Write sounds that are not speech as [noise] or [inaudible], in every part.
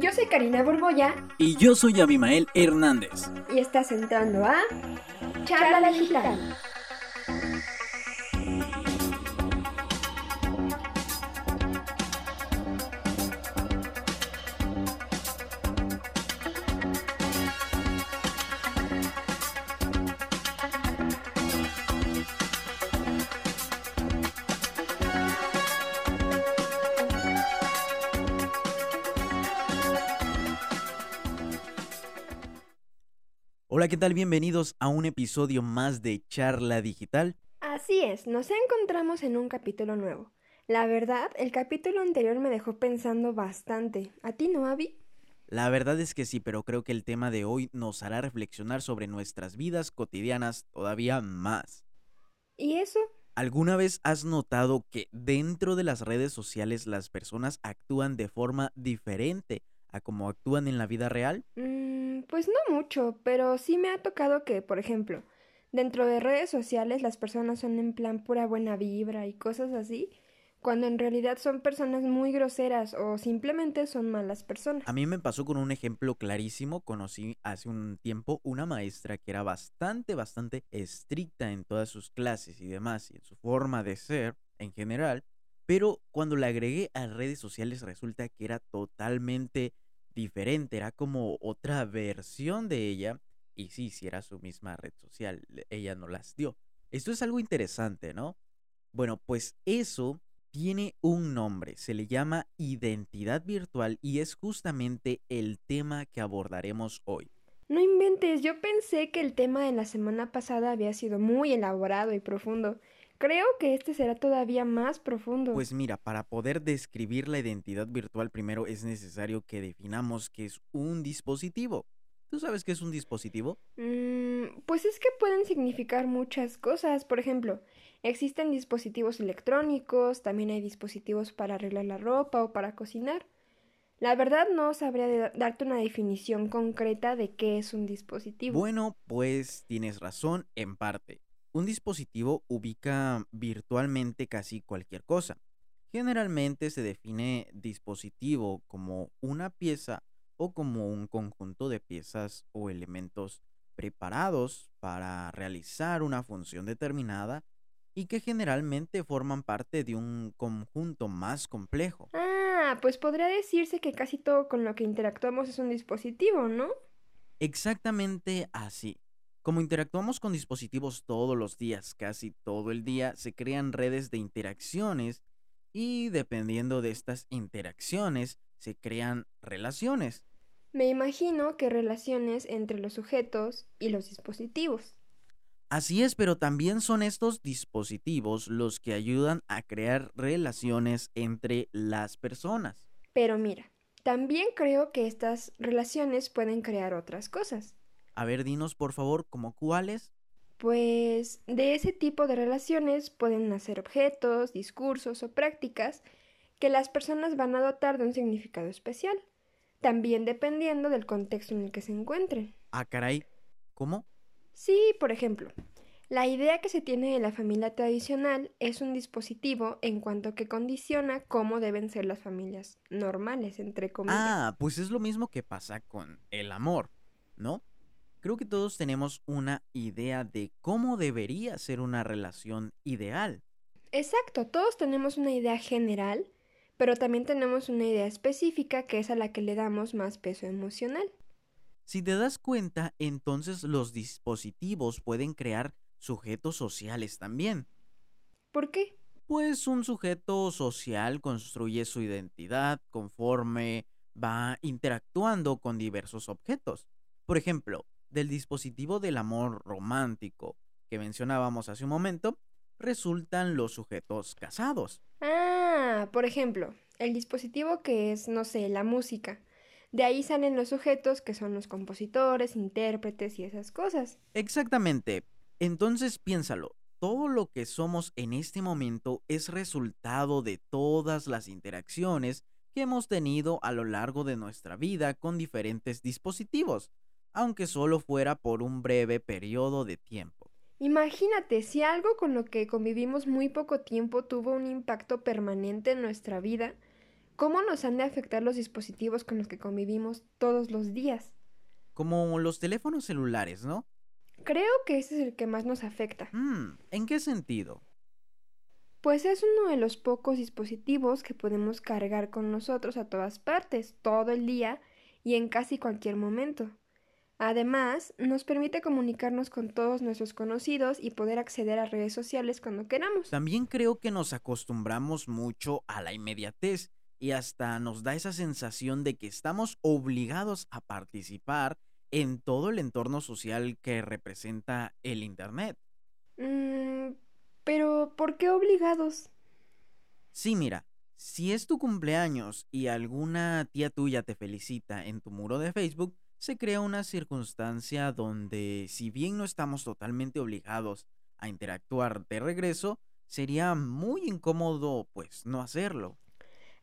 Yo soy Karina Borboya. Y yo soy Abimael Hernández. Y estás entrando a Charla Digital. Hola, ¿qué tal? Bienvenidos a un episodio más de Charla Digital. Así es, nos encontramos en un capítulo nuevo. La verdad, el capítulo anterior me dejó pensando bastante. ¿A ti no, Abby? La verdad es que sí, pero creo que el tema de hoy nos hará reflexionar sobre nuestras vidas cotidianas todavía más. ¿Y eso? ¿Alguna vez has notado que dentro de las redes sociales las personas actúan de forma diferente a como actúan en la vida real? Mm, pues no mucho, pero sí me ha tocado que, por ejemplo, dentro de redes sociales las personas son en plan pura buena vibra y cosas así, cuando en realidad son personas muy groseras o simplemente son malas personas. A mí me pasó con un ejemplo clarísimo. Conocí hace un tiempo una maestra que era bastante, bastante estricta en todas sus clases y demás, y en su forma de ser en general. Pero cuando la agregué a redes sociales resulta que era totalmente diferente, era como otra versión de ella. Y sí, si era su misma red social, ella no las dio. Esto es algo interesante, ¿no? Bueno, pues eso tiene un nombre, se le llama identidad virtual y es justamente el tema que abordaremos hoy. No inventes, yo pensé que el tema de la semana pasada había sido muy elaborado y profundo. Creo que este será todavía más profundo. Pues mira, para poder describir la identidad virtual primero es necesario que definamos qué es un dispositivo. ¿Tú sabes qué es un dispositivo? Mm, pues es que pueden significar muchas cosas. Por ejemplo, existen dispositivos electrónicos, también hay dispositivos para arreglar la ropa o para cocinar. La verdad no sabría darte una definición concreta de qué es un dispositivo. Bueno, pues tienes razón en parte. Un dispositivo ubica virtualmente casi cualquier cosa. Generalmente se define dispositivo como una pieza o como un conjunto de piezas o elementos preparados para realizar una función determinada y que generalmente forman parte de un conjunto más complejo. Ah, pues podría decirse que casi todo con lo que interactuamos es un dispositivo, ¿no? Exactamente así. Como interactuamos con dispositivos todos los días, casi todo el día, se crean redes de interacciones y dependiendo de estas interacciones se crean relaciones. Me imagino que relaciones entre los sujetos y los dispositivos. Así es, pero también son estos dispositivos los que ayudan a crear relaciones entre las personas. Pero mira, también creo que estas relaciones pueden crear otras cosas. A ver, dinos por favor, ¿como cuáles? Pues de ese tipo de relaciones pueden nacer objetos, discursos o prácticas que las personas van a dotar de un significado especial, también dependiendo del contexto en el que se encuentren. Ah, caray, ¿cómo? Sí, por ejemplo, la idea que se tiene de la familia tradicional es un dispositivo en cuanto que condiciona cómo deben ser las familias normales, entre comillas. Ah, pues es lo mismo que pasa con el amor, ¿no? Creo que todos tenemos una idea de cómo debería ser una relación ideal. Exacto, todos tenemos una idea general, pero también tenemos una idea específica que es a la que le damos más peso emocional. Si te das cuenta, entonces los dispositivos pueden crear sujetos sociales también. ¿Por qué? Pues un sujeto social construye su identidad conforme va interactuando con diversos objetos. Por ejemplo, del dispositivo del amor romántico que mencionábamos hace un momento, resultan los sujetos casados. Ah, por ejemplo, el dispositivo que es, no sé, la música. De ahí salen los sujetos que son los compositores, intérpretes y esas cosas. Exactamente. Entonces piénsalo, todo lo que somos en este momento es resultado de todas las interacciones que hemos tenido a lo largo de nuestra vida con diferentes dispositivos, aunque solo fuera por un breve periodo de tiempo. Imagínate si algo con lo que convivimos muy poco tiempo tuvo un impacto permanente en nuestra vida, ¿Cómo nos han de afectar los dispositivos con los que convivimos todos los días? Como los teléfonos celulares, ¿no? Creo que ese es el que más nos afecta. Mm, ¿En qué sentido? Pues es uno de los pocos dispositivos que podemos cargar con nosotros a todas partes, todo el día y en casi cualquier momento. Además, nos permite comunicarnos con todos nuestros conocidos y poder acceder a redes sociales cuando queramos. También creo que nos acostumbramos mucho a la inmediatez y hasta nos da esa sensación de que estamos obligados a participar en todo el entorno social que representa el Internet. Mm, pero, ¿por qué obligados? Sí, mira, si es tu cumpleaños y alguna tía tuya te felicita en tu muro de Facebook, se crea una circunstancia donde, si bien no estamos totalmente obligados a interactuar de regreso, sería muy incómodo, pues, no hacerlo.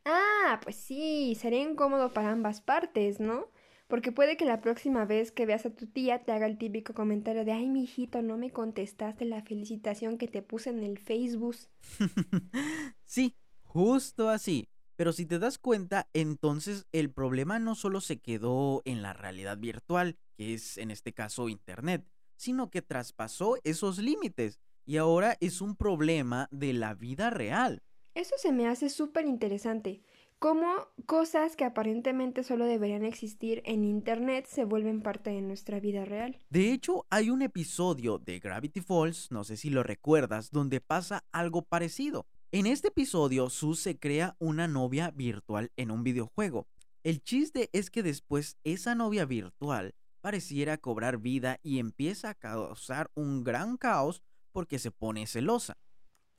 Ah, pues sí, sería incómodo para ambas partes, ¿no? Porque puede que la próxima vez que veas a tu tía te haga el típico comentario de ay, mijito, no me contestaste la felicitación que te puse en el Facebook. [laughs] sí, justo así. Pero si te das cuenta, entonces el problema no solo se quedó en la realidad virtual, que es en este caso Internet, sino que traspasó esos límites y ahora es un problema de la vida real. Eso se me hace súper interesante. Cómo cosas que aparentemente solo deberían existir en Internet se vuelven parte de nuestra vida real. De hecho, hay un episodio de Gravity Falls, no sé si lo recuerdas, donde pasa algo parecido. En este episodio, Sue se crea una novia virtual en un videojuego. El chiste es que después esa novia virtual pareciera cobrar vida y empieza a causar un gran caos porque se pone celosa.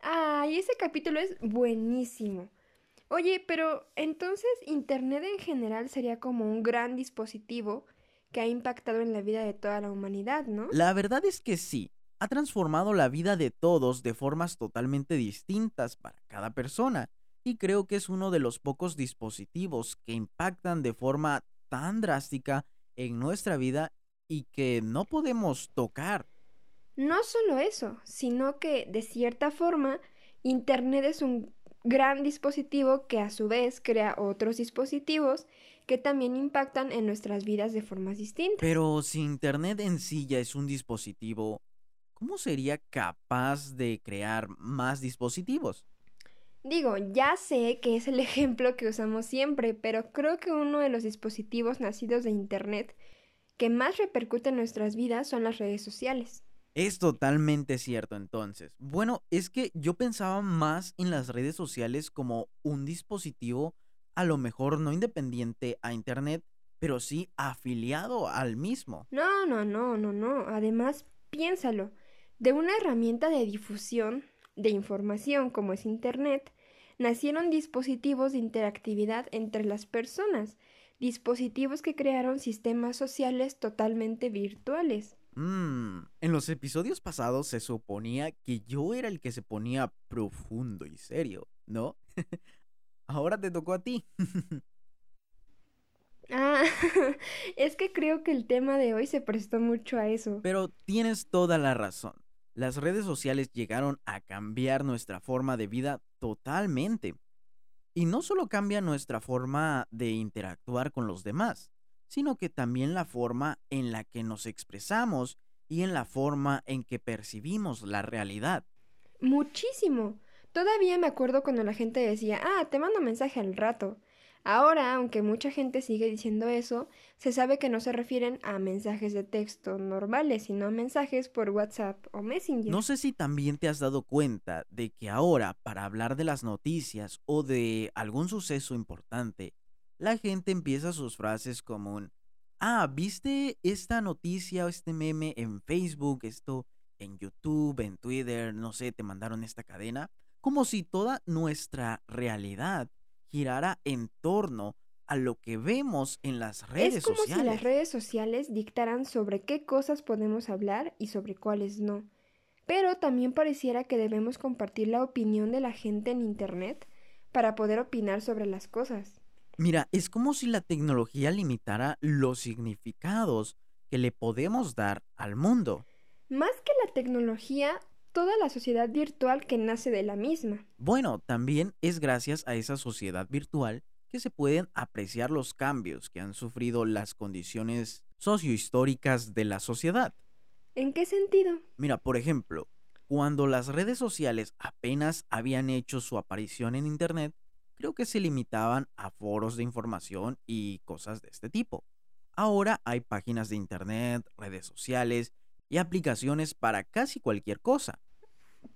Ay, ese capítulo es buenísimo. Oye, pero entonces Internet en general sería como un gran dispositivo que ha impactado en la vida de toda la humanidad, ¿no? La verdad es que sí ha transformado la vida de todos de formas totalmente distintas para cada persona y creo que es uno de los pocos dispositivos que impactan de forma tan drástica en nuestra vida y que no podemos tocar. No solo eso, sino que de cierta forma Internet es un gran dispositivo que a su vez crea otros dispositivos que también impactan en nuestras vidas de formas distintas. Pero si Internet en sí ya es un dispositivo, ¿cómo sería capaz de crear más dispositivos? Digo, ya sé que es el [laughs] ejemplo que usamos siempre, pero creo que uno de los dispositivos nacidos de Internet que más repercute en nuestras vidas son las redes sociales. Es totalmente cierto entonces. Bueno, es que yo pensaba más en las redes sociales como un dispositivo a lo mejor no independiente a Internet, pero sí afiliado al mismo. No, no, no, no, no. Además, piénsalo de una herramienta de difusión de información como es Internet, nacieron dispositivos de interactividad entre las personas, dispositivos que crearon sistemas sociales totalmente virtuales. Mmm, en los episodios pasados se suponía que yo era el que se ponía profundo y serio, ¿no? [laughs] Ahora te tocó a ti. [laughs] ah, [laughs] es que creo que el tema de hoy se prestó mucho a eso. Pero tienes toda la razón. Las redes sociales llegaron a cambiar nuestra forma de vida totalmente. Y no solo cambia nuestra forma de interactuar con los demás, sino que también la forma en la que nos expresamos y en la forma en que percibimos la realidad. Muchísimo. Todavía me acuerdo cuando la gente decía, ah, te mando mensaje al rato. Ahora, aunque mucha gente sigue diciendo eso, se sabe que no se refieren a mensajes de texto normales, sino a mensajes por WhatsApp o Messenger. No sé si también te has dado cuenta de que ahora, para hablar de las noticias o de algún suceso importante, la gente empieza sus frases como un, ah, ¿viste esta noticia o este meme en Facebook, esto en YouTube, en Twitter, no sé, te mandaron esta cadena? Como si toda nuestra realidad girara en torno a lo que vemos en las redes sociales. Es como si las redes sociales dictaran sobre qué cosas podemos hablar y sobre cuáles no. Pero también pareciera que debemos compartir la opinión de la gente en Internet para poder opinar sobre las cosas. Mira, es como si la tecnología limitara los significados que le podemos dar al mundo. Más que la tecnología, toda la sociedad virtual que nace de la misma. Bueno, también es gracias a esa sociedad virtual que se pueden apreciar los cambios que han sufrido las condiciones sociohistóricas de la sociedad. ¿En qué sentido? Mira, por ejemplo, cuando las redes sociales apenas habían hecho su aparición en Internet, creo que se limitaban a foros de información y cosas de este tipo. Ahora hay páginas de Internet, redes sociales y aplicaciones para casi cualquier cosa.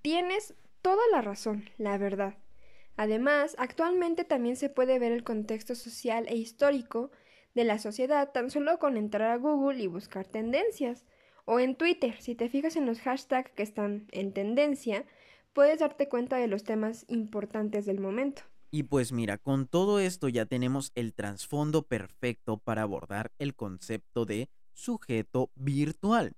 Tienes toda la razón, la verdad. Además, actualmente también se puede ver el contexto social e histórico de la sociedad tan solo con entrar a Google y buscar tendencias. O en Twitter, si te fijas en los hashtags que están en tendencia, puedes darte cuenta de los temas importantes del momento. Y pues mira, con todo esto ya tenemos el trasfondo perfecto para abordar el concepto de sujeto virtual.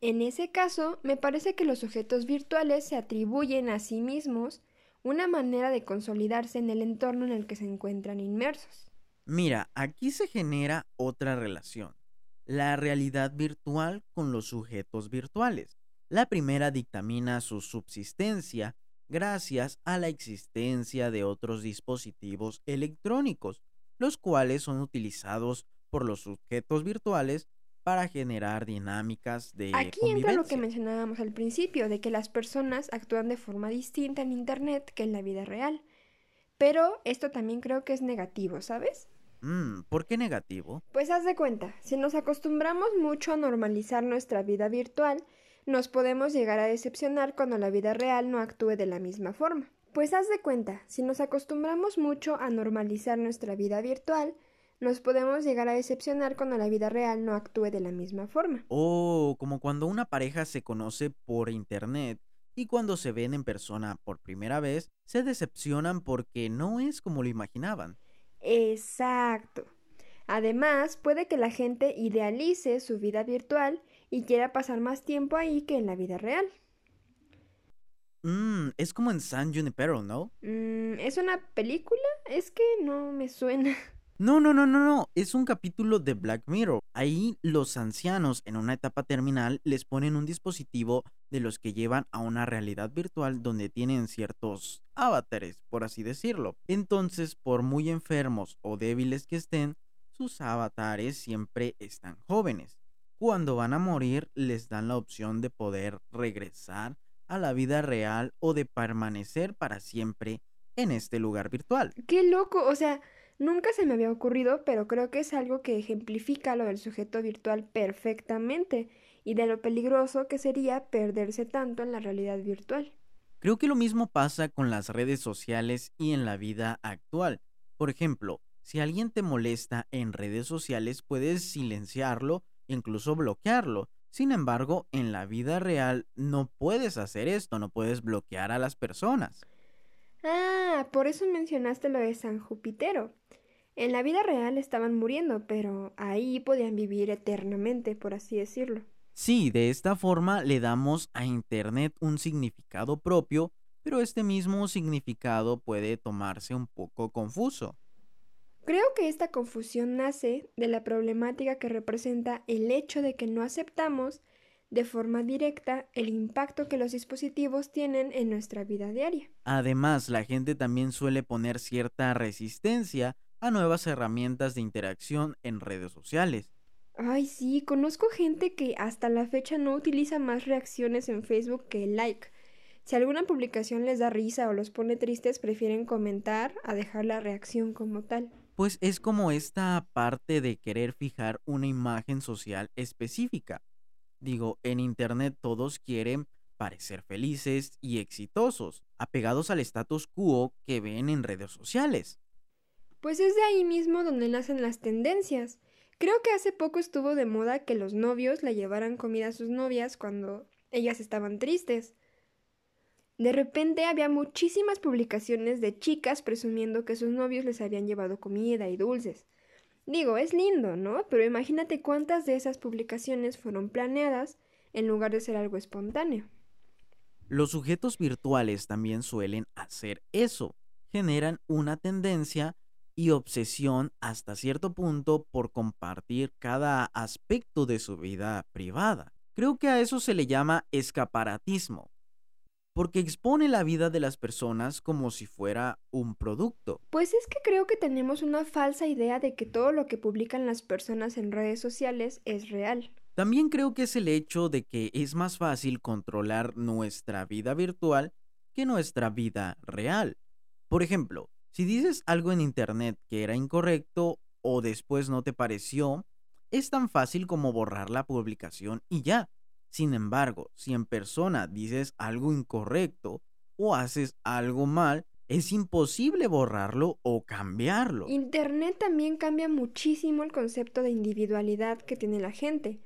En ese caso, me parece que los sujetos virtuales se atribuyen a sí mismos una manera de consolidarse en el entorno en el que se encuentran inmersos. Mira, aquí se genera otra relación, la realidad virtual con los sujetos virtuales. La primera dictamina su subsistencia gracias a la existencia de otros dispositivos electrónicos, los cuales son utilizados por los sujetos virtuales para generar dinámicas de Aquí entra lo que mencionábamos al principio, de que las personas actúan de forma distinta en Internet que en la vida real. Pero esto también creo que es negativo, ¿sabes? Mm, ¿Por qué negativo? Pues haz de cuenta, si nos acostumbramos mucho a normalizar nuestra vida virtual, nos podemos llegar a decepcionar cuando la vida real no actúe de la misma forma. Pues haz de cuenta, si nos acostumbramos mucho a normalizar nuestra vida virtual, nos podemos llegar a decepcionar cuando la vida real no actúe de la misma forma. Oh, como cuando una pareja se conoce por internet y cuando se ven en persona por primera vez, se decepcionan porque no es como lo imaginaban. Exacto. Además, puede que la gente idealice su vida virtual y quiera pasar más tiempo ahí que en la vida real. Mmm, es como en San Junipero, ¿no? Mm, ¿Es una película? Es que no me suena. [laughs] No, no, no, no, no. Es un capítulo de Black Mirror. Ahí los ancianos en una etapa terminal les ponen un dispositivo de los que llevan a una realidad virtual donde tienen ciertos avatares, por así decirlo. Entonces, por muy enfermos o débiles que estén, sus avatares siempre están jóvenes. Cuando van a morir, les dan la opción de poder regresar a la vida real o de permanecer para siempre en este lugar virtual. ¡Qué loco! O sea, Nunca se me había ocurrido, pero creo que es algo que ejemplifica lo del sujeto virtual perfectamente y de lo peligroso que sería perderse tanto en la realidad virtual. Creo que lo mismo pasa con las redes sociales y en la vida actual. Por ejemplo, si alguien te molesta en redes sociales, puedes silenciarlo, incluso bloquearlo. Sin embargo, en la vida real no puedes hacer esto, no puedes bloquear a las personas. Ah, por eso mencionaste lo de San Jupitero. En la vida real estaban muriendo, pero ahí podían vivir eternamente, por así decirlo. Sí, de esta forma le damos a Internet un significado propio, pero este mismo significado puede tomarse un poco confuso. Creo que esta confusión nace de la problemática que representa el hecho de que no aceptamos de forma directa el impacto que los dispositivos tienen en nuestra vida diaria. Además, la gente también suele poner cierta resistencia a nuevas herramientas de interacción en redes sociales. Ay, sí, conozco gente que hasta la fecha no utiliza más reacciones en Facebook que like. Si alguna publicación les da risa o los pone tristes, prefieren comentar a dejar la reacción como tal. Pues es como esta parte de querer fijar una imagen social específica. Digo, en Internet todos quieren parecer felices y exitosos, apegados al status quo que ven en redes sociales. Pues es de ahí mismo donde nacen las tendencias. Creo que hace poco estuvo de moda que los novios le llevaran comida a sus novias cuando ellas estaban tristes. De repente había muchísimas publicaciones de chicas presumiendo que sus novios les habían llevado comida y dulces. Digo, es lindo, ¿no? Pero imagínate cuántas de esas publicaciones fueron planeadas en lugar de ser algo espontáneo. Los sujetos virtuales también suelen hacer eso. Generan una tendencia y obsesión hasta cierto punto por compartir cada aspecto de su vida privada. Creo que a eso se le llama escaparatismo. Porque expone la vida de las personas como si fuera un producto. Pues es que creo que tenemos una falsa idea de que todo lo que publican las personas en redes sociales es real. También creo que es el hecho de que es más fácil controlar nuestra vida virtual que nuestra vida real. Por ejemplo, si dices algo en Internet que era incorrecto o después no te pareció, es tan fácil como borrar la publicación y ya. Sin embargo, si en persona dices algo incorrecto o haces algo mal, es imposible borrarlo o cambiarlo. Internet también cambia muchísimo el concepto de individualidad que tiene la gente.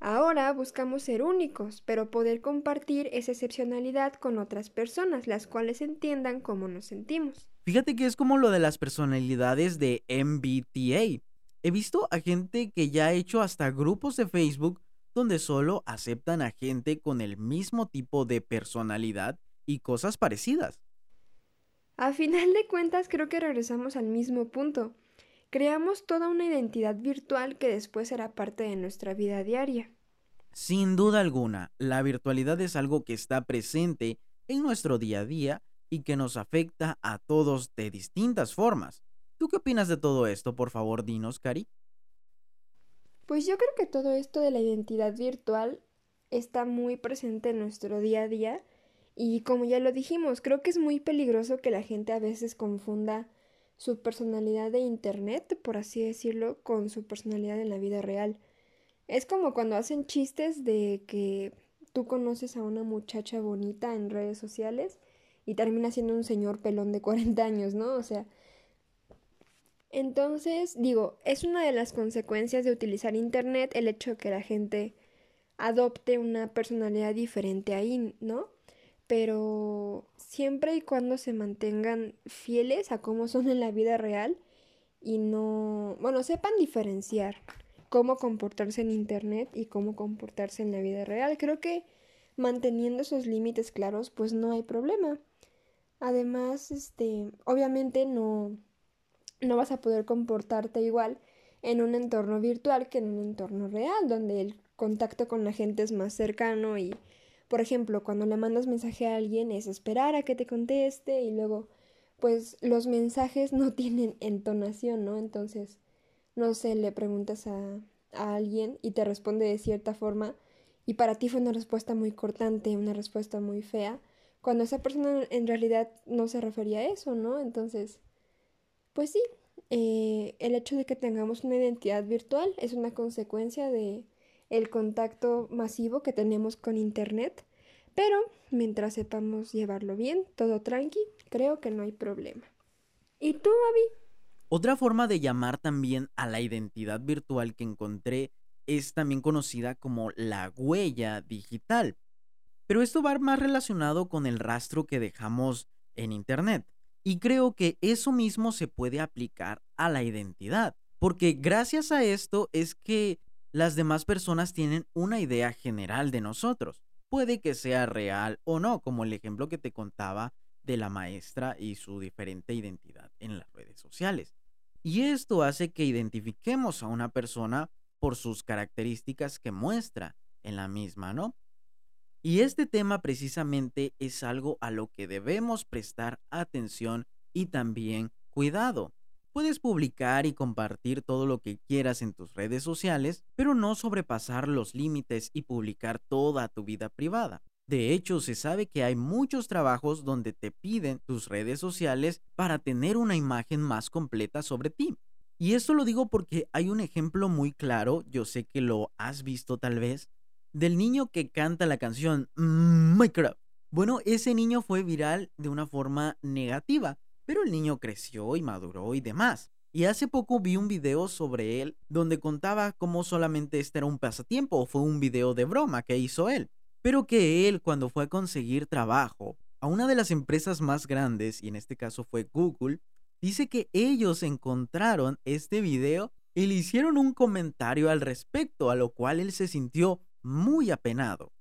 Ahora buscamos ser únicos, pero poder compartir esa excepcionalidad con otras personas, las cuales entiendan cómo nos sentimos. Fíjate que es como lo de las personalidades de MBTA. He visto a gente que ya ha hecho hasta grupos de Facebook donde solo aceptan a gente con el mismo tipo de personalidad y cosas parecidas. A final de cuentas creo que regresamos al mismo punto. Creamos toda una identidad virtual que después será parte de nuestra vida diaria. Sin duda alguna, la virtualidad es algo que está presente en nuestro día a día y que nos afecta a todos de distintas formas. ¿Tú qué opinas de todo esto? Por favor, dinos, Cari. Pues yo creo que todo esto de la identidad virtual está muy presente en nuestro día a día y como ya lo dijimos, creo que es muy peligroso que la gente a veces confunda su personalidad de internet, por así decirlo, con su personalidad en la vida real. Es como cuando hacen chistes de que tú conoces a una muchacha bonita en redes sociales y termina siendo un señor pelón de 40 años, ¿no? O sea, entonces, digo, es una de las consecuencias de utilizar Internet el hecho de que la gente adopte una personalidad diferente ahí, ¿no? Pero siempre y cuando se mantengan fieles a cómo son en la vida real y no, bueno, sepan diferenciar cómo comportarse en Internet y cómo comportarse en la vida real. Creo que manteniendo esos límites claros, pues no hay problema. Además, este, obviamente no no vas a poder comportarte igual en un entorno virtual que en un entorno real, donde el contacto con la gente es más cercano y, por ejemplo, cuando le mandas mensaje a alguien es esperar a que te conteste y luego, pues los mensajes no [laughs] tienen entonación, ¿no? Entonces, no sé, le preguntas a, a alguien y te responde de cierta forma y para ti fue una respuesta muy cortante, una respuesta muy fea, cuando esa persona en realidad no se refería a eso, ¿no? Entonces, pues sí, eh, el hecho de que tengamos una identidad virtual es una consecuencia de el contacto masivo que tenemos con internet, pero mientras sepamos llevarlo bien, todo tranqui, creo que no hay problema. ¿Y tú, Abby? Otra forma de llamar también a la identidad virtual que encontré es también conocida como la huella digital. Pero esto va más relacionado con el rastro que dejamos en Internet. Y creo que eso mismo se puede aplicar a la identidad, porque gracias a esto es que las demás personas tienen una idea general de nosotros. Puede que sea real o no, como el ejemplo que te contaba de la maestra y su diferente identidad en las redes sociales. Y esto hace que identifiquemos a una persona por sus características que muestra en la misma, ¿no? Y este tema precisamente es algo a lo que debemos prestar atención y también cuidado. Puedes publicar y compartir todo lo que quieras en tus redes sociales, pero no sobrepasar los límites y publicar toda tu vida privada. De hecho, se sabe que hay muchos trabajos donde te piden tus redes sociales para tener una imagen más completa sobre ti. Y esto lo digo porque hay un ejemplo muy claro, yo sé que lo has visto tal vez, del niño que canta la canción Minecraft. Bueno, ese niño fue viral de una forma negativa, pero el niño creció y maduró y demás. Y hace poco vi un video sobre él donde contaba cómo solamente este era un pasatiempo o fue un video de broma que hizo él. Pero que él cuando fue a conseguir trabajo a una de las empresas más grandes, y en este caso fue Google, dice que ellos encontraron este video y le hicieron un comentario al respecto, a lo cual él se sintió muy apenado.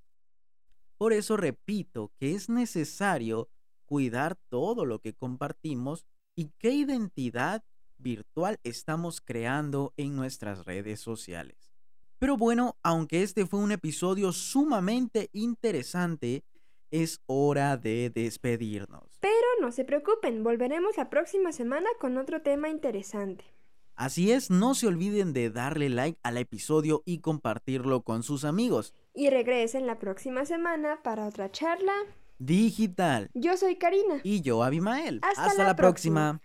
Por eso repito que es necesario cuidar todo lo que compartimos y qué identidad virtual estamos creando en nuestras redes sociales. Pero bueno, aunque este fue un episodio sumamente interesante, es hora de despedirnos. Pero no se preocupen, volveremos la próxima semana con otro tema interesante. Así es, no se olviden de darle like al episodio y compartirlo con sus amigos. Y regresen la próxima semana para otra charla digital. Yo soy Karina. Y yo, Abimael. Hasta, la, próxima.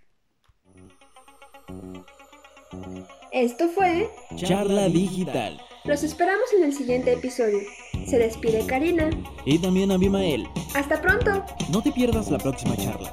Esto fue Charla Digital. Los esperamos en el siguiente episodio. Se despide Karina. Y también Abimael. Hasta pronto. No te pierdas la próxima charla.